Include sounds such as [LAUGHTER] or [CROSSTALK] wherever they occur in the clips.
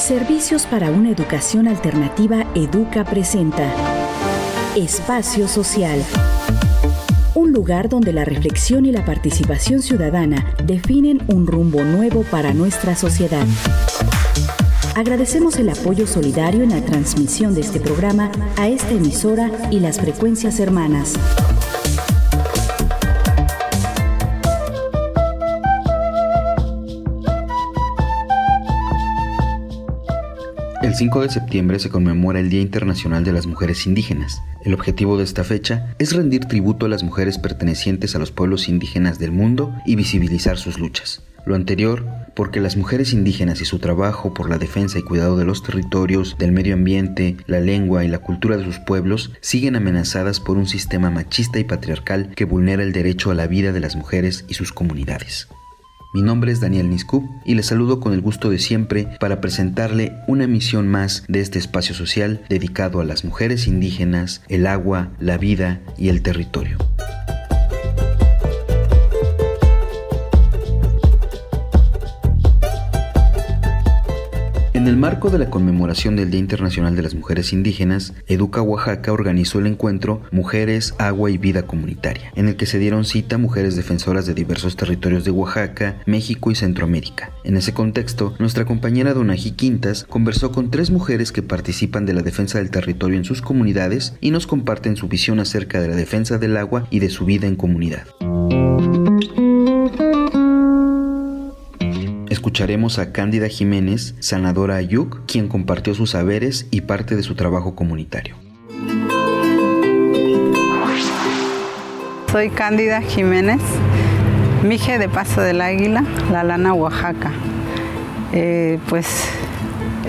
Servicios para una educación alternativa Educa presenta Espacio Social. Un lugar donde la reflexión y la participación ciudadana definen un rumbo nuevo para nuestra sociedad. Agradecemos el apoyo solidario en la transmisión de este programa a esta emisora y las frecuencias hermanas. 5 de septiembre se conmemora el Día Internacional de las Mujeres Indígenas. El objetivo de esta fecha es rendir tributo a las mujeres pertenecientes a los pueblos indígenas del mundo y visibilizar sus luchas. Lo anterior porque las mujeres indígenas y su trabajo por la defensa y cuidado de los territorios, del medio ambiente, la lengua y la cultura de sus pueblos siguen amenazadas por un sistema machista y patriarcal que vulnera el derecho a la vida de las mujeres y sus comunidades. Mi nombre es Daniel Niscup y les saludo con el gusto de siempre para presentarle una emisión más de este espacio social dedicado a las mujeres indígenas, el agua, la vida y el territorio. En el marco de la conmemoración del Día Internacional de las Mujeres Indígenas, Educa Oaxaca organizó el encuentro Mujeres, Agua y Vida Comunitaria, en el que se dieron cita mujeres defensoras de diversos territorios de Oaxaca, México y Centroamérica. En ese contexto, nuestra compañera Donají Quintas conversó con tres mujeres que participan de la defensa del territorio en sus comunidades y nos comparten su visión acerca de la defensa del agua y de su vida en comunidad. Escucharemos a Cándida Jiménez, sanadora Ayuk, quien compartió sus saberes y parte de su trabajo comunitario. Soy Cándida Jiménez, mije de Paso del Águila, La Lana, Oaxaca. Eh, pues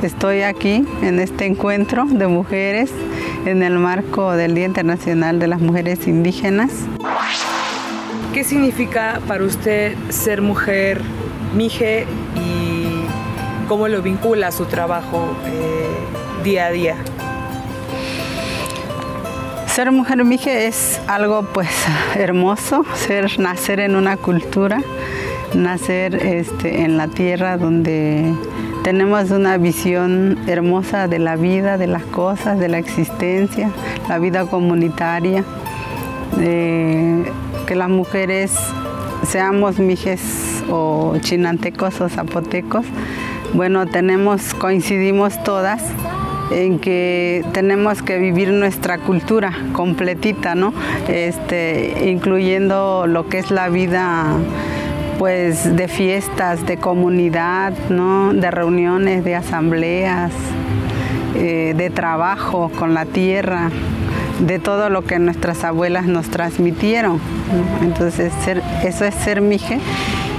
estoy aquí en este encuentro de mujeres en el marco del Día Internacional de las Mujeres Indígenas. ¿Qué significa para usted ser mujer Mije cómo lo vincula a su trabajo eh, día a día. Ser mujer Mije es algo pues hermoso, ser, nacer en una cultura, nacer este, en la tierra donde tenemos una visión hermosa de la vida, de las cosas, de la existencia, la vida comunitaria, que las mujeres seamos mijes o chinantecos o zapotecos, bueno, tenemos, coincidimos todas en que tenemos que vivir nuestra cultura completita, ¿no? Este, incluyendo lo que es la vida pues de fiestas, de comunidad, ¿no? de reuniones, de asambleas, eh, de trabajo con la tierra, de todo lo que nuestras abuelas nos transmitieron. Entonces, eso es ser mije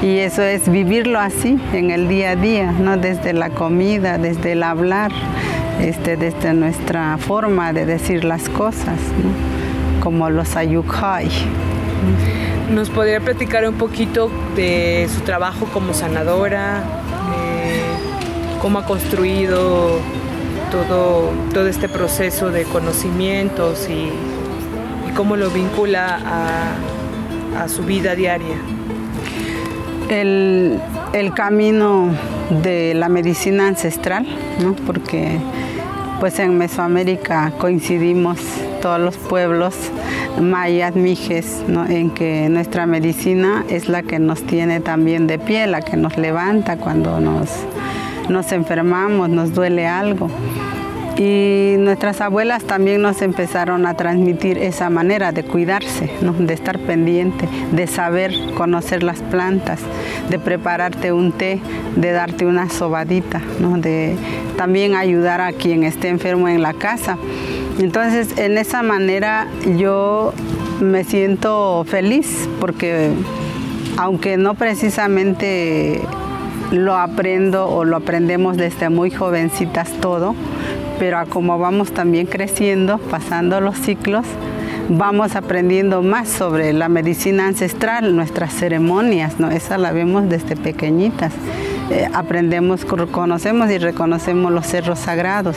y eso es vivirlo así en el día a día, ¿no? desde la comida, desde el hablar, este, desde nuestra forma de decir las cosas, como los ayukhai. ¿Nos podría platicar un poquito de su trabajo como sanadora? ¿Cómo ha construido todo, todo este proceso de conocimientos y, cómo lo vincula a su vida diaria? El, camino de la medicina ancestral, porque pues en Mesoamérica coincidimos todos los pueblos mayas, mijes, en que nuestra medicina es la que nos tiene también de pie, la que nos levanta cuando nos, nos enfermamos, nos duele algo. Y nuestras abuelas también nos empezaron a transmitir esa manera de cuidarse, de estar pendiente, de saber conocer las plantas, de prepararte un té, de darte una sobadita, de también ayudar a quien esté enfermo en la casa. Entonces, en esa manera yo me siento feliz porque aunque no precisamente lo aprendo o lo aprendemos desde muy jovencitas todo, pero como vamos también creciendo, pasando los ciclos, vamos aprendiendo más sobre la medicina ancestral, nuestras ceremonias, ¿no? Esa la vemos desde pequeñitas. Eh, aprendemos, conocemos y reconocemos los cerros sagrados.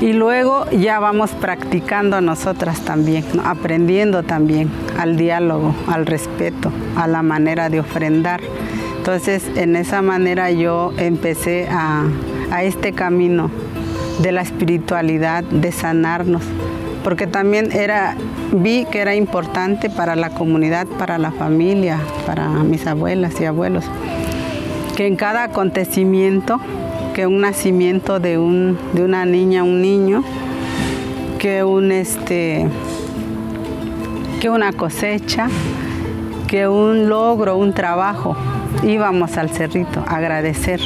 Y luego ya vamos practicando nosotras también, aprendiendo también al diálogo, al respeto, a la manera de ofrendar Entonces, en esa manera yo empecé a este camino de la espiritualidad, de sanarnos, porque también era, vi que era importante para la comunidad, para la familia, para mis abuelas y abuelos, que en cada acontecimiento, que un nacimiento de, un, de una niña, un niño, que un este que una cosecha, que un logro, un trabajo, íbamos al cerrito a agradecer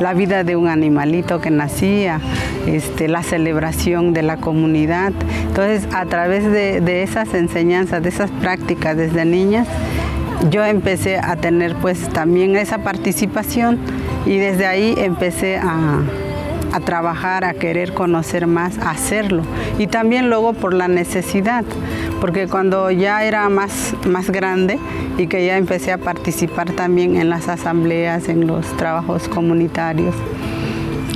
la vida de un animalito que nacía, este, la celebración de la comunidad. Entonces, a través de, esas enseñanzas, de esas prácticas desde niñas, yo empecé a tener pues también esa participación y desde ahí empecé a, a trabajar, a querer conocer más, a hacerlo. Y también luego por la necesidad, porque cuando ya era más, más grande y que ya empecé a participar también en las asambleas, en los trabajos comunitarios,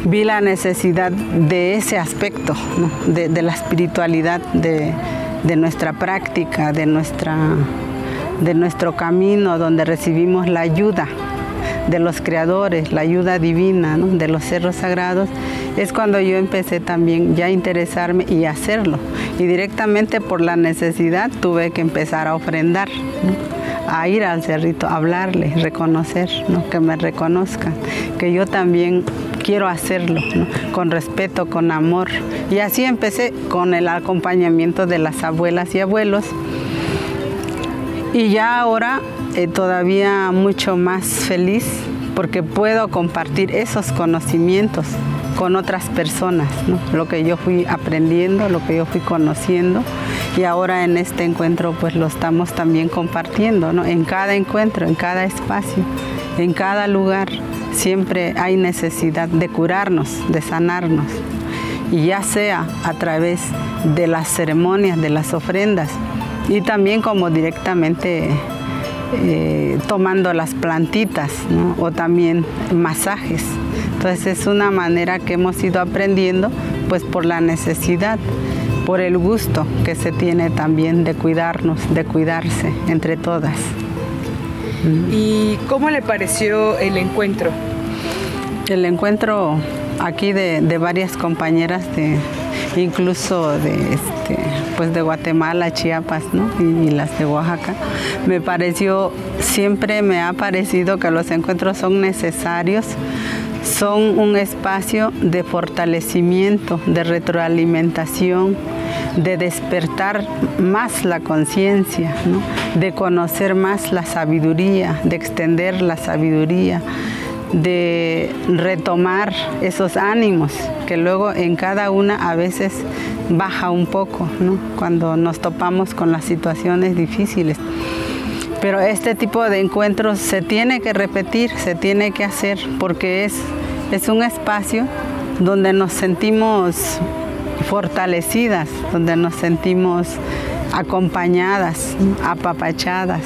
vi la necesidad de ese aspecto, de, la espiritualidad, de, nuestra práctica, de, nuestra, de nuestro camino donde recibimos la ayuda de los creadores, la ayuda divina de los cerros sagrados, es cuando yo empecé también ya a interesarme y hacerlo. Y directamente por la necesidad tuve que empezar a ofrendar, a ir al cerrito, a hablarle, reconocer, que me reconozcan, que yo también quiero hacerlo, con respeto, con amor. Y así empecé con el acompañamiento de las abuelas y abuelos. Y ya ahora eh, todavía mucho más feliz porque puedo compartir esos conocimientos con otras personas, lo que yo fui aprendiendo, lo que yo fui conociendo y ahora en este encuentro pues lo estamos también compartiendo, en cada encuentro, en cada espacio, en cada lugar siempre hay necesidad de curarnos, de sanarnos. Y ya sea a través de las ceremonias, de las ofrendas y también como directamente eh, tomando las plantitas o también masajes. Entonces es una manera que hemos ido aprendiendo pues por la necesidad, por el gusto que se tiene también de cuidarnos, de cuidarse entre todas. ¿Y cómo le pareció el encuentro? El encuentro aquí de, de varias compañeras de, incluso de, este, pues de Guatemala, Chiapas y, las de Oaxaca. Me pareció, siempre me ha parecido que los encuentros son necesarios, son un espacio de fortalecimiento, de retroalimentación, de despertar más la conciencia, de conocer más la sabiduría, de extender la sabiduría de retomar esos ánimos que luego en cada una a veces baja un poco, cuando nos topamos con las situaciones difíciles. Pero este tipo de encuentros se tiene que repetir, se tiene que hacer, porque es, es un espacio donde nos sentimos fortalecidas, donde nos sentimos acompañadas, apapachadas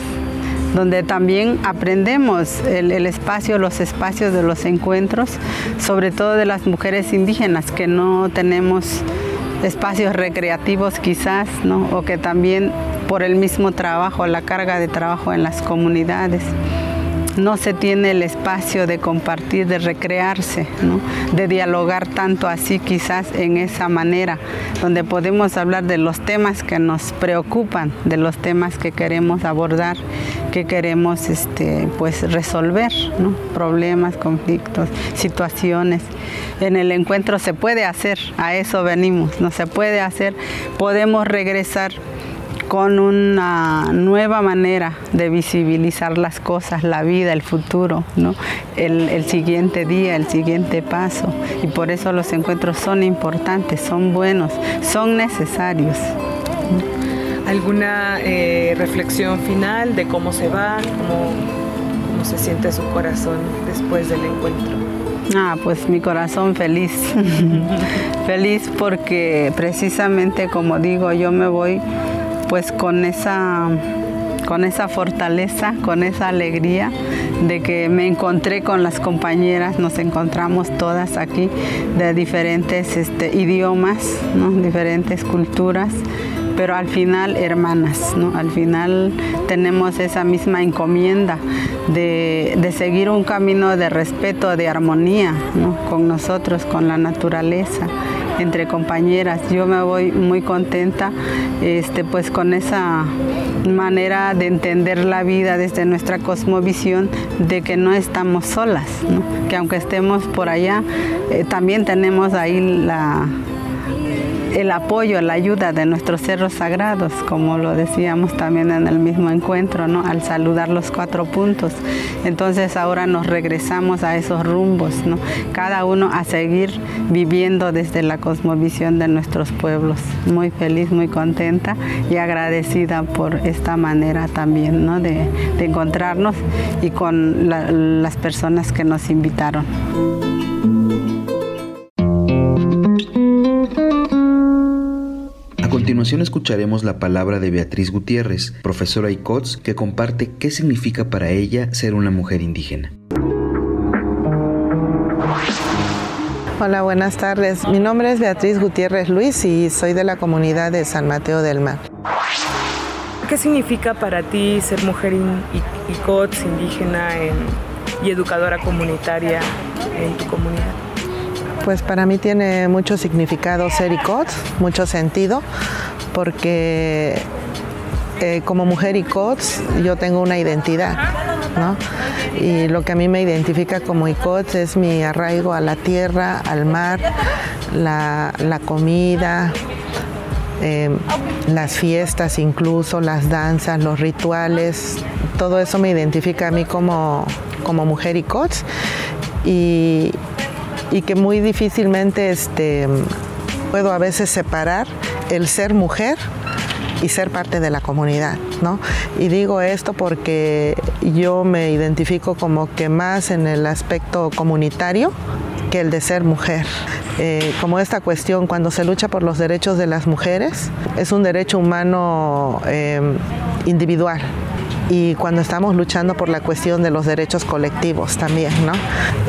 donde también aprendemos el, espacio, los espacios de los encuentros, sobre todo de las mujeres indígenas que no tenemos espacios recreativos quizás, ¿no? o que también por el mismo trabajo, la carga de trabajo en las comunidades no se tiene el espacio de compartir, de recrearse, de dialogar tanto así quizás en esa manera, donde podemos hablar de los temas que nos preocupan, de los temas que queremos abordar, que queremos este, pues, resolver, problemas, conflictos, situaciones. En el encuentro se puede hacer, a eso venimos, no se puede hacer, podemos regresar con una nueva manera de visibilizar las cosas, la vida, el futuro, ¿no? el, siguiente día, el siguiente paso. Y por eso los encuentros son importantes, son buenos, son necesarios. ¿Alguna eh, reflexión final de cómo se va, cómo, cómo se siente su corazón después del encuentro? Ah, pues mi corazón feliz. [LAUGHS] feliz porque precisamente como digo, yo me voy pues con esa, con esa fortaleza, con esa alegría de que me encontré con las compañeras, nos encontramos todas aquí de diferentes este, idiomas, diferentes culturas pero al final hermanas, ¿no? Al final tenemos esa misma encomienda de, seguir un camino de respeto, de armonía con nosotros, con la naturaleza entre compañeras. Yo me voy muy contenta este, pues con esa manera de entender la vida desde nuestra cosmovisión de que no estamos solas, que aunque estemos por allá, eh, también tenemos ahí la, el apoyo, la ayuda de nuestros cerros sagrados, como lo decíamos también en el mismo encuentro, ¿no? al saludar los cuatro puntos. Entonces ahora nos regresamos a esos rumbos, ¿no? cada uno a seguir viviendo desde la cosmovisión de nuestros pueblos. Muy feliz, muy contenta y agradecida por esta manera también ¿no? de, encontrarnos y con las personas que nos invitaron. Continuación escucharemos la palabra de Beatriz Gutiérrez, profesora ICOTS, que comparte qué significa para ella ser una mujer indígena. Hola, buenas tardes. Mi nombre es Beatriz Gutiérrez Luis y soy de la comunidad de San Mateo del Mar. ¿Qué significa para ti ser mujer ICOTS, indígena y educadora comunitaria en tu comunidad? Pues para mí tiene mucho significado ser ICOTS, mucho sentido, porque eh, como mujer ICOTS yo tengo una identidad, ¿no? Y lo que a mí me identifica como ICOTS es mi arraigo a la tierra, al mar, la, comida, em, las fiestas incluso, las danzas, los rituales, todo eso me identifica a mí como, como mujer ICOTS. Y, y que muy difícilmente este, puedo a veces separar el ser mujer y ser parte de la comunidad, ¿no? Y digo esto porque yo me identifico como que más en el aspecto comunitario que el de ser mujer. Eh, como esta cuestión, cuando se lucha por los derechos de las mujeres, es un derecho humano eh, individual, y cuando estamos luchando por la cuestión de los derechos colectivos también, ¿no?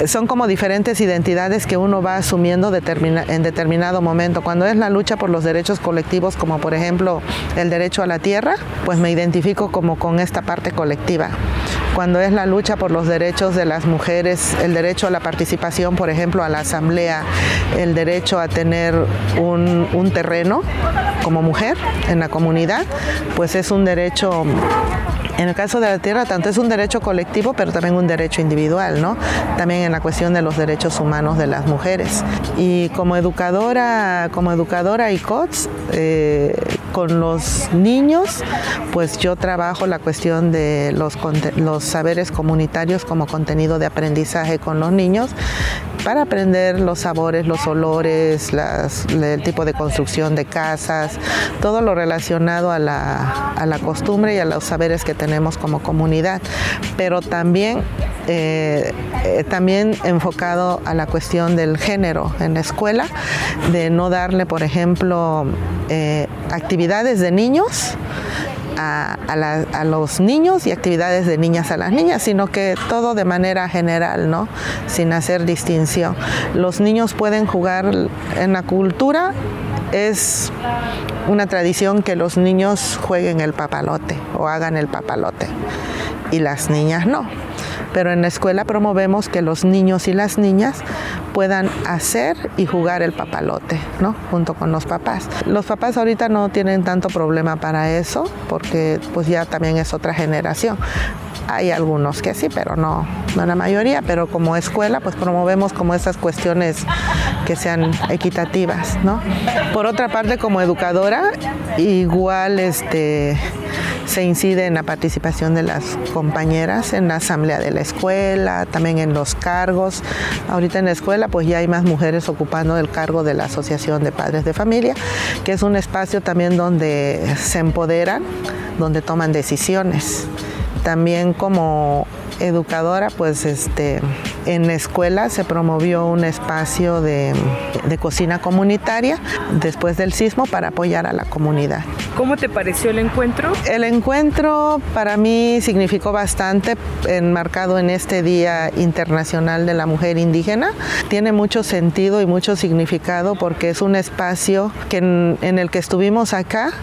Son como diferentes identidades que uno va asumiendo en determinado momento. Cuando es la lucha por los derechos colectivos, como por ejemplo el derecho a la tierra, pues me identifico como con esta parte colectiva cuando es la lucha por los derechos de las mujeres, el derecho a la participación, por ejemplo, a la asamblea, el derecho a tener un, un terreno como mujer en la comunidad, pues es un derecho en el caso de la tierra, tanto es un derecho colectivo, pero también un derecho individual, ¿no? También en la cuestión de los derechos humanos de las mujeres. Y como educadora, como educadora ICOTS, eh, con los niños, pues yo trabajo la cuestión de los, los saberes comunitarios como contenido de aprendizaje con los niños para aprender los sabores, los olores, el tipo de construcción de casas, todo lo relacionado a la, costumbre y a los saberes que tenemos como comunidad, pero también eh, eh, también enfocado a la cuestión del género en la escuela, de no darle, por ejemplo, eh, actividades de niños a, los niños y actividades de niñas a las niñas, sino que todo de manera general, ¿no? Sin hacer distinción. Los niños pueden jugar en la cultura, es una tradición que los niños jueguen el papalote o hagan el papalote y las niñas no pero en la escuela promovemos que los niños y las niñas puedan hacer y jugar el papalote, ¿no? Junto con los papás. Los papás ahorita no tienen tanto problema para eso, porque pues ya también es otra generación. Hay algunos que sí, pero no, no la mayoría, pero como escuela pues promovemos como esas cuestiones que sean equitativas, ¿no? Por otra parte, como educadora, igual este se incide en la participación de las compañeras en la asamblea de la escuela, también en los cargos. Ahorita en la escuela pues ya hay más mujeres ocupando el cargo de la Asociación de Padres de Familia, que es un espacio también donde se empoderan, donde toman decisiones. También como educadora, pues este, en la escuela se promovió un espacio de, cocina comunitaria después del sismo para apoyar a la comunidad. ¿Cómo te pareció el encuentro? El encuentro para mí significó bastante, enmarcado en este Día Internacional de la Mujer Indígena. Tiene mucho sentido y mucho significado porque es un espacio que en el que estuvimos acá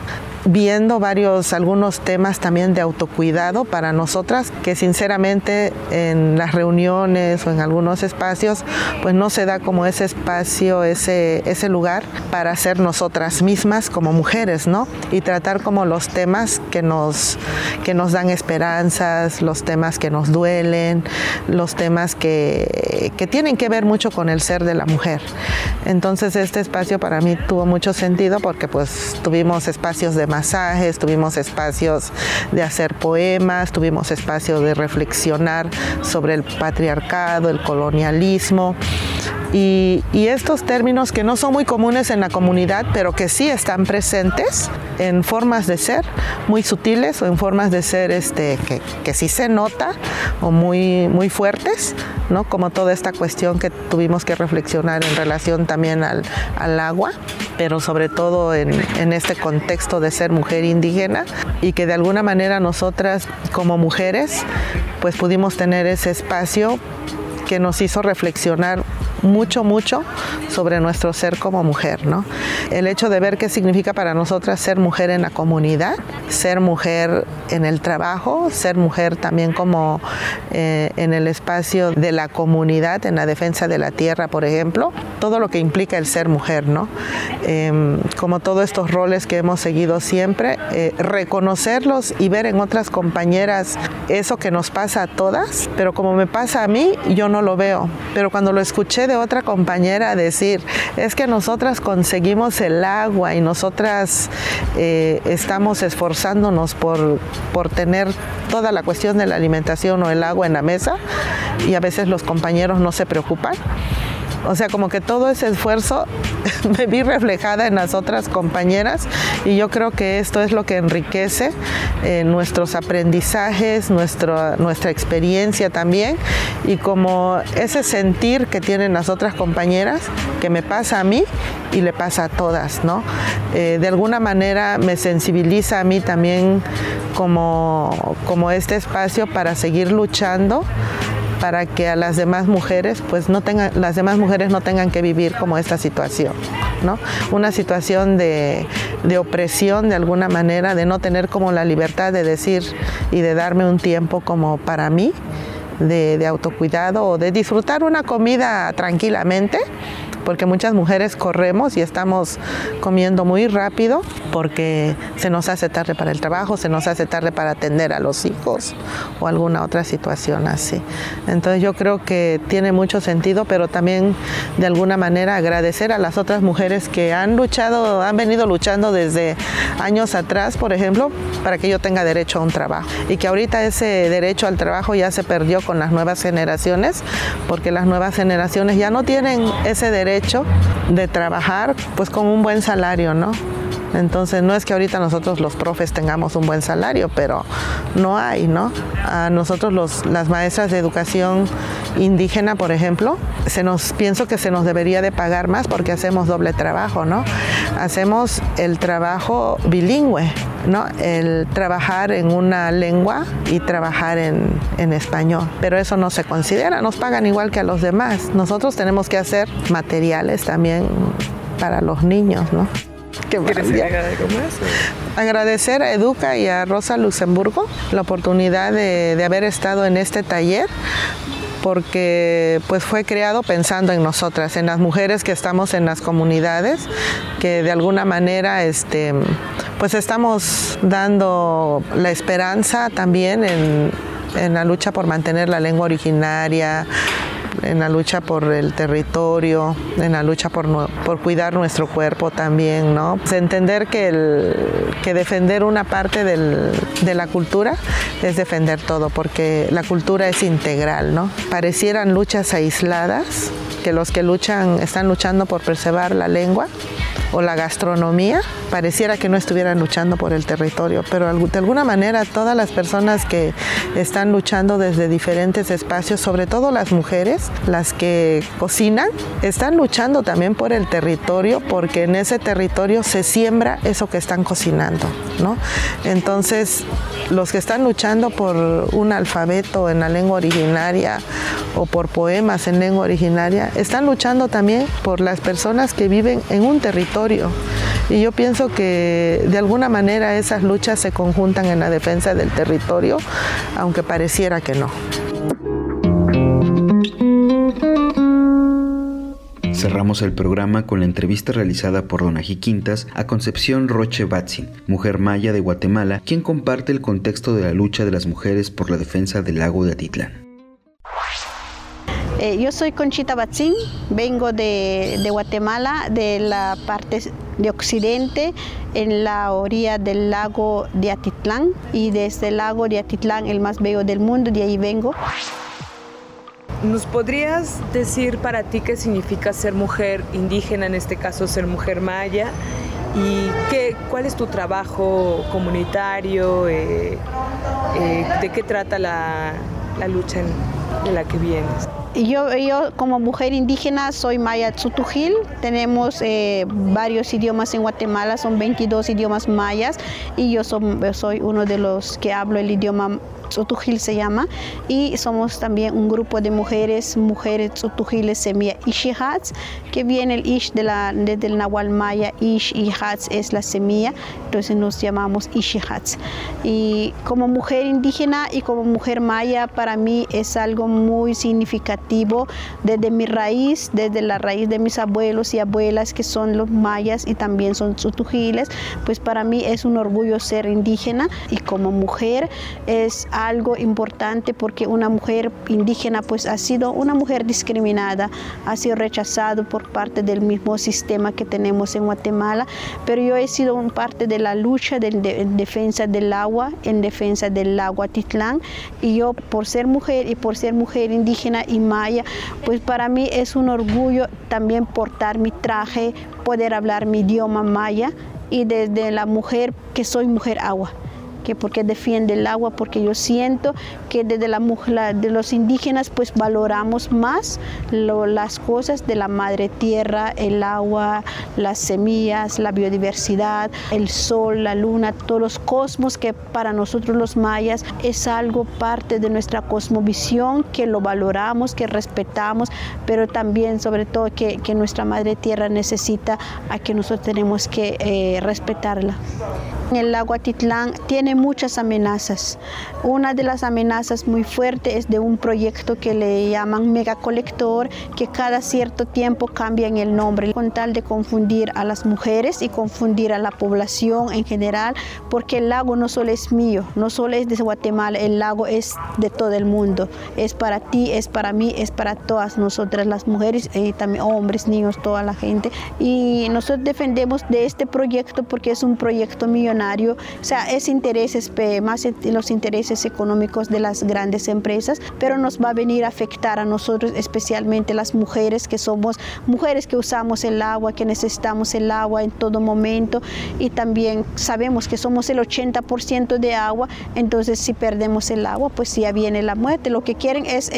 viendo varios, algunos temas también de autocuidado para nosotras, que sinceramente en las reuniones o en algunos espacios, pues no se da como ese espacio, ese, ese lugar para ser nosotras mismas como mujeres, ¿no? Y tratar como los temas que nos, que nos dan esperanzas, los temas que nos duelen, los temas que, que tienen que ver mucho con el ser de la mujer. Entonces este espacio para mí tuvo mucho sentido porque pues tuvimos espacios de masajes, tuvimos espacios de hacer poemas, tuvimos espacio de reflexionar sobre el patriarcado, el colonialismo. Y, estos términos que no son muy comunes en la comunidad, pero que sí están presentes en formas de ser muy sutiles o en formas de ser este, que, que sí se nota o muy, muy fuertes, ¿no? como toda esta cuestión que tuvimos que reflexionar en relación también al, al agua, pero sobre todo en, en este contexto de ser mujer indígena y que de alguna manera nosotras como mujeres pues pudimos tener ese espacio que nos hizo reflexionar mucho, mucho sobre nuestro ser como mujer, ¿no? El hecho de ver qué significa para nosotras ser mujer en la comunidad, ser mujer en el trabajo, ser mujer también como eh, en el espacio de la comunidad, en la defensa de la tierra, por ejemplo, todo lo que implica el ser mujer, ¿no? Em, como todos estos roles que hemos seguido siempre, eh, reconocerlos y ver en otras compañeras eso que nos pasa a todas, pero como me pasa a mí, yo no lo veo, pero cuando lo escuché otra compañera decir, es que nosotras conseguimos el agua y nosotras eh, estamos esforzándonos por, por tener toda la cuestión de la alimentación o el agua en la mesa y a veces los compañeros no se preocupan. O sea, como que todo ese esfuerzo [LAUGHS] me vi reflejada en las otras compañeras y yo creo que esto es lo que enriquece eh, nuestros aprendizajes, nuestra experiencia también y como ese sentir que tienen las otras compañeras que me pasa a mí y le pasa a todas, ¿no? Eh, de alguna manera me sensibiliza a mí también como, como este espacio para seguir luchando para que a las demás mujeres, pues no tengan, las demás mujeres no tengan que vivir como esta situación, ¿no? Una situación de, opresión de alguna manera, de no tener como la libertad de decir y de darme un tiempo como para mí, de, de autocuidado o de disfrutar una comida tranquilamente porque muchas mujeres corremos y estamos comiendo muy rápido porque se nos hace tarde para el trabajo, se nos hace tarde para atender a los hijos o alguna otra situación así. Entonces yo creo que tiene mucho sentido, pero también de alguna manera agradecer a las otras mujeres que han luchado, han venido luchando desde años atrás, por ejemplo, para que yo tenga derecho a un trabajo y que ahorita ese derecho al trabajo ya se perdió con las nuevas generaciones, porque las nuevas generaciones ya no tienen ese derecho de trabajar pues con un buen salario, ¿no? Entonces no es que ahorita nosotros los profes tengamos un buen salario, pero no hay, ¿no? A nosotros los, las maestras de educación indígena, por ejemplo, se nos pienso que se nos debería de pagar más porque hacemos doble trabajo, ¿no? Hacemos el trabajo bilingüe, ¿no? El trabajar en una lengua y trabajar en, en español, pero eso no se considera, nos pagan igual que a los demás. Nosotros tenemos que hacer materiales también para los niños, ¿no? Agradecer a Educa y a Rosa Luxemburgo la oportunidad de, haber estado en este taller porque pues fue creado pensando en nosotras, en las mujeres que estamos en las comunidades, que de alguna manera este, pues estamos dando la esperanza también en, en la lucha por mantener la lengua originaria, en la lucha por el territorio, en la lucha por, por cuidar nuestro cuerpo también, ¿no? Entender que, defender una parte de la cultura es defender todo, porque la cultura es integral, ¿no? Parecieran luchas aisladas, que los que luchan están luchando por preservar la lengua o la gastronomía, pareciera que no estuvieran luchando por el territorio, pero de alguna manera todas las personas que están luchando desde diferentes espacios, sobre todo las mujeres, las que cocinan, están luchando también por el territorio porque en ese territorio se siembra eso que están cocinando, ¿no? Entonces, los que están luchando por un alfabeto en la lengua originaria o por poemas en lengua originaria, están luchando también por las personas que viven en un territorio. Y yo pienso que de alguna manera esas luchas se conjuntan en la defensa del territorio, aunque pareciera que no. Cerramos el programa con la entrevista realizada por Donají Quintas a Concepción Roche Batzin, mujer maya de Guatemala, quien comparte el contexto de la lucha de las mujeres por la defensa del lago de Atitlán. Eh, yo soy Conchita Batzin, vengo de, Guatemala, de la parte de occidente, en la orilla del lago de Atitlán, y desde el lago de Atitlán, el más bello del mundo, de ahí vengo. ¿Nos podrías decir para ti qué significa ser mujer indígena, en este caso ser mujer maya? ¿Y qué, cuál es tu trabajo comunitario? Eh, eh, ¿De qué trata la, lucha en, de la que vienes? Yo, yo, como mujer indígena soy maya tzutujil, tenemos eh, varios idiomas en Guatemala, son 22 idiomas mayas y yo soy, soy uno de los que hablo el idioma Tsutujil se llama, y somos también un grupo de mujeres, mujeres Tsutujiles semilla Ishihats, que viene el Ish de la, desde el Nahual Maya, Ish y Hats es la semilla, entonces nos llamamos Ishihats. Y como mujer indígena y como mujer maya, para mí es algo muy significativo desde mi raíz, desde la raíz de mis abuelos y abuelas que son los mayas y también son Tsutujiles, pues para mí es un orgullo ser indígena y como mujer es algo importante porque una mujer indígena pues ha sido una mujer discriminada, ha sido rechazado por parte del mismo sistema que tenemos en Guatemala, pero yo he sido parte de la lucha de, de, en defensa del agua, en defensa del agua Titlán y yo por ser mujer y por ser mujer indígena y maya, pues para mí es un orgullo también portar mi traje, poder hablar mi idioma maya y desde la mujer que soy mujer agua que porque defiende el agua, porque yo siento que desde la, de los indígenas pues valoramos más las cosas de la madre tierra, el agua, las semillas, la biodiversidad, el sol, la luna, todos los cosmos que para nosotros los mayas es algo parte de nuestra cosmovisión, que lo valoramos, que respetamos, pero también sobre todo que, que nuestra madre tierra necesita a que nosotros tenemos que eh, respetarla. El lago Atitlán tiene muchas amenazas. Una de las amenazas muy fuertes es de un proyecto que le llaman megacolector, que cada cierto tiempo cambian el nombre con tal de confundir a las mujeres y confundir a la población en general, porque el lago no solo es mío, no solo es de Guatemala, el lago es de todo el mundo. Es para ti, es para mí, es para todas nosotras las mujeres y también hombres, niños, toda la gente. Y nosotros defendemos de este proyecto porque es un proyecto millonario o sea, es intereses, más los intereses económicos de las grandes empresas, pero nos va a venir a afectar a nosotros, especialmente las mujeres que somos mujeres que usamos el agua, que necesitamos el agua en todo momento y también sabemos que somos el 80% de agua, entonces si perdemos el agua, pues ya viene la muerte. Lo que quieren es,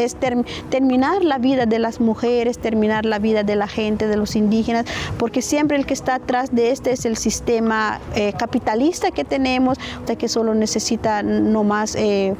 terminar la vida de las mujeres, terminar la vida de la gente, de los indígenas, porque siempre el que está atrás de este es el sistema eh, capitalista que tenemos, de que solo necesita no más eh,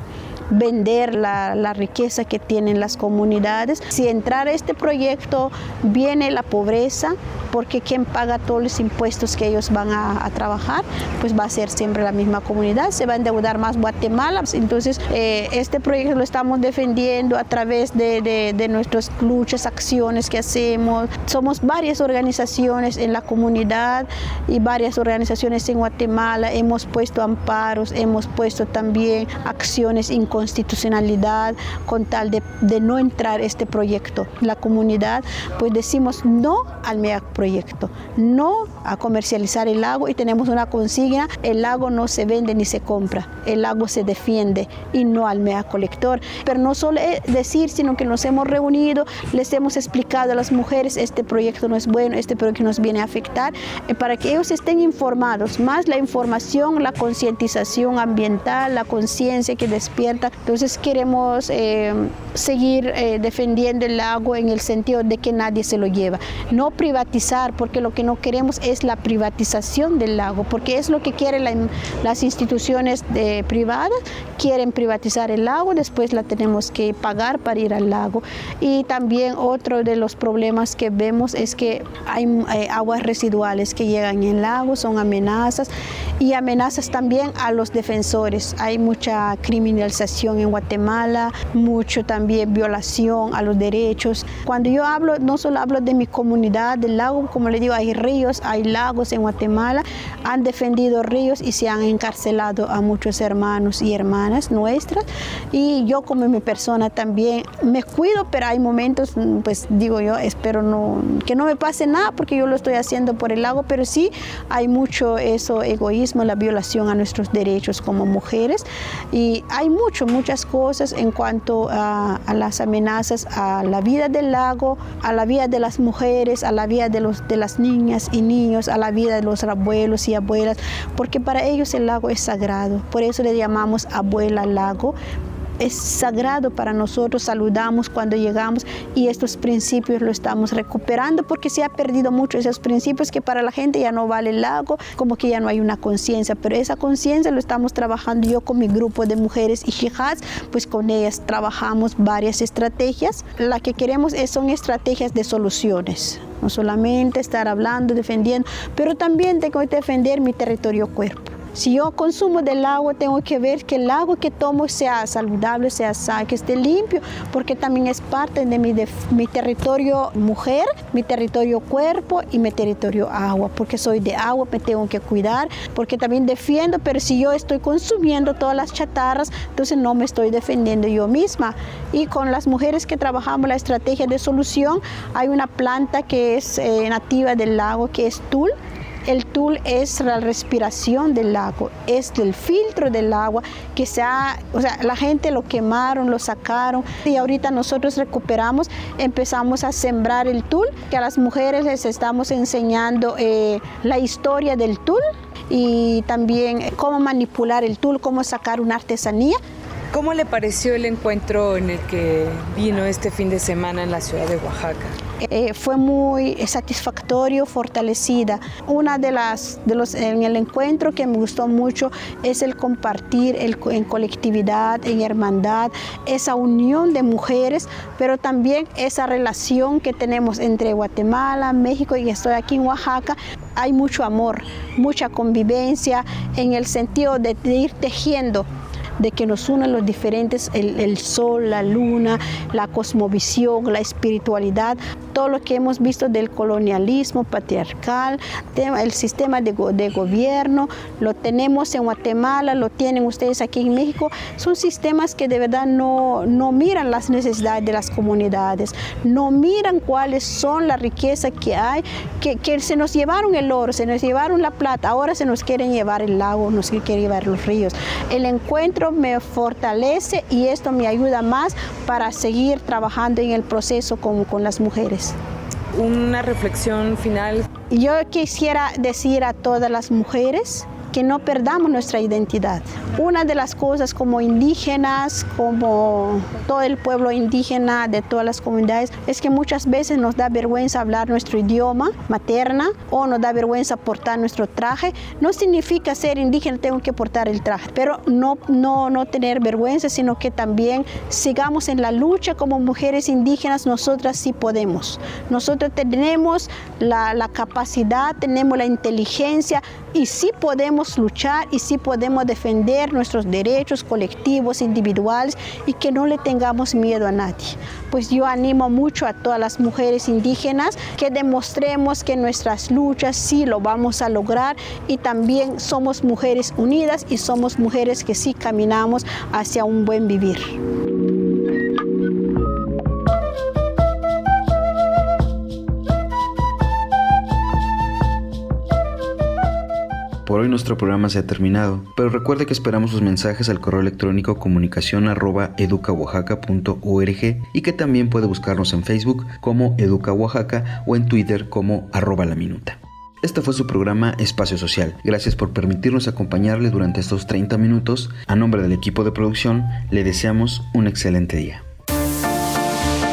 vender la, la, riqueza que tienen las comunidades. Si entrar a este proyecto viene la pobreza, porque quien paga todos los impuestos que ellos van a, trabajar, pues va a ser siempre la misma comunidad, se va a endeudar más Guatemala. Entonces, eh, este proyecto lo estamos defendiendo a través de, de, de nuestras luchas, acciones que hacemos. Somos varias organizaciones en la comunidad y varias organizaciones en Guatemala. Hemos puesto amparos, hemos puesto también acciones inconstitucionalidad con tal de, de no entrar este proyecto. La comunidad, pues decimos no al MEAC proyecto, no a comercializar el lago y tenemos una consigna, el lago no se vende ni se compra, el lago se defiende y no al MEA colector. Pero no solo decir, sino que nos hemos reunido, les hemos explicado a las mujeres, este proyecto no es bueno, este proyecto nos viene a afectar, eh, para que ellos estén informados, más la información, la concientización ambiental, la conciencia que despierta Entonces queremos eh, seguir eh, defendiendo el lago en el sentido de que nadie se lo lleva. No privatizar, porque lo que no queremos es la privatización del lago, porque es lo que quieren las instituciones privadas, quieren privatizar el lago, después la tenemos que pagar para ir al lago. Y también otro de los problemas que vemos es que hay eh, aguas residuales que llegan en el lago, son amenazas y amenazas también a los defensores. Hay mucha criminalización en Guatemala, mucho también violación a los derechos. Cuando yo hablo, no solo hablo de mi comunidad del lago, como le digo, hay ríos, hay lagos en Guatemala, han defendido ríos y se han encarcelado a muchos hermanos y hermanas nuestras. Y yo como mi persona también me cuido, pero hay momentos, pues digo yo, espero no, que no me pase nada porque yo lo estoy haciendo por el lago, pero sí hay mucho eso egoísmo, la violación a nuestros derechos como mujeres. Y hay mucho, muchas cosas en cuanto a, las amenazas a la vida del lago, a la vida de las mujeres, a la vida de, los, de las niñas y niños, a la vida de los abuelos y abuelas, porque para ellos el lago es sagrado. Por eso le llamamos abuela lago, es sagrado para nosotros, saludamos cuando llegamos y estos principios lo estamos recuperando porque se ha perdido mucho esos principios que para la gente ya no vale el lago, como que ya no hay una conciencia, pero esa conciencia lo estamos trabajando yo con mi grupo de mujeres y hijas, pues con ellas trabajamos varias estrategias. La que queremos es, son estrategias de soluciones, no solamente estar hablando, defendiendo, pero también tengo que defender mi territorio cuerpo si yo consumo del agua, tengo que ver que el agua que tomo sea saludable, sea sano, que esté limpio, porque también es parte de mi, de mi territorio mujer, mi territorio cuerpo y mi territorio agua, porque soy de agua, me tengo que cuidar, porque también defiendo, pero si yo estoy consumiendo todas las chatarras, entonces no me estoy defendiendo yo misma. Y con las mujeres que trabajamos la estrategia de solución, hay una planta que es eh, nativa del lago, que es tul, el tul es la respiración del lago, es el filtro del agua que se ha, o sea, la gente lo quemaron, lo sacaron y ahorita nosotros recuperamos, empezamos a sembrar el tul, que a las mujeres les estamos enseñando eh, la historia del tul y también cómo manipular el tul, cómo sacar una artesanía. ¿Cómo le pareció el encuentro en el que vino este fin de semana en la ciudad de Oaxaca? Eh, fue muy satisfactorio, fortalecida. Una de las de los en el encuentro que me gustó mucho es el compartir el, en colectividad, en hermandad, esa unión de mujeres, pero también esa relación que tenemos entre Guatemala, México y estoy aquí en Oaxaca. Hay mucho amor, mucha convivencia en el sentido de ir tejiendo de que nos unen los diferentes, el, sol, la luna, la cosmovisión, la espiritualidad, todo lo que hemos visto del colonialismo patriarcal, el sistema de, gobierno, lo tenemos en Guatemala, lo tienen ustedes aquí en México, son sistemas que de verdad no, no miran las necesidades de las comunidades, no miran cuáles son la riqueza que hay, que, que se nos llevaron el oro, se nos llevaron la plata, ahora se nos quieren llevar el lago, nos quieren llevar los ríos. El encuentro me fortalece y esto me ayuda más para seguir trabajando en el proceso con, con las Una reflexión final. Yo quisiera decir a todas las mujeres que no perdamos nuestra identidad. Una de las cosas como indígenas, como todo el pueblo indígena de todas las comunidades, es que muchas veces nos da vergüenza hablar nuestro idioma materna o nos da vergüenza portar nuestro traje. No significa ser indígena tengo que portar el traje, pero no, no, no tener vergüenza, sino que también sigamos en la lucha como mujeres indígenas, nosotras sí podemos. Nosotros tenemos la, la capacidad, tenemos la inteligencia y sí podemos luchar y sí podemos defender nuestros derechos colectivos, individuales y que no le tengamos miedo a nadie. Pues yo animo mucho a todas las mujeres indígenas que demostremos que nuestras luchas sí lo vamos a lograr y también somos mujeres unidas y somos mujeres que sí caminamos hacia un buen vivir. Por hoy nuestro programa se ha terminado, pero recuerde que esperamos sus mensajes al correo electrónico comunicación y que también puede buscarnos en Facebook como Educa Oaxaca o en Twitter como arroba la minuta. Este fue su programa Espacio Social. Gracias por permitirnos acompañarle durante estos 30 minutos. A nombre del equipo de producción, le deseamos un excelente día.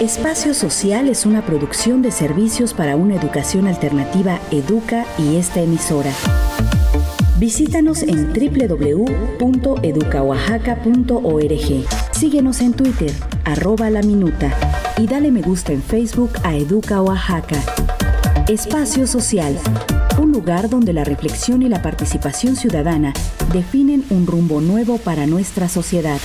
Espacio Social es una producción de servicios para una educación alternativa Educa y esta emisora. Visítanos en www.educaoaxaca.org. Síguenos en Twitter, arroba la minuta, y dale me gusta en Facebook a Educa Oaxaca. Espacio Social, un lugar donde la reflexión y la participación ciudadana definen un rumbo nuevo para nuestra sociedad.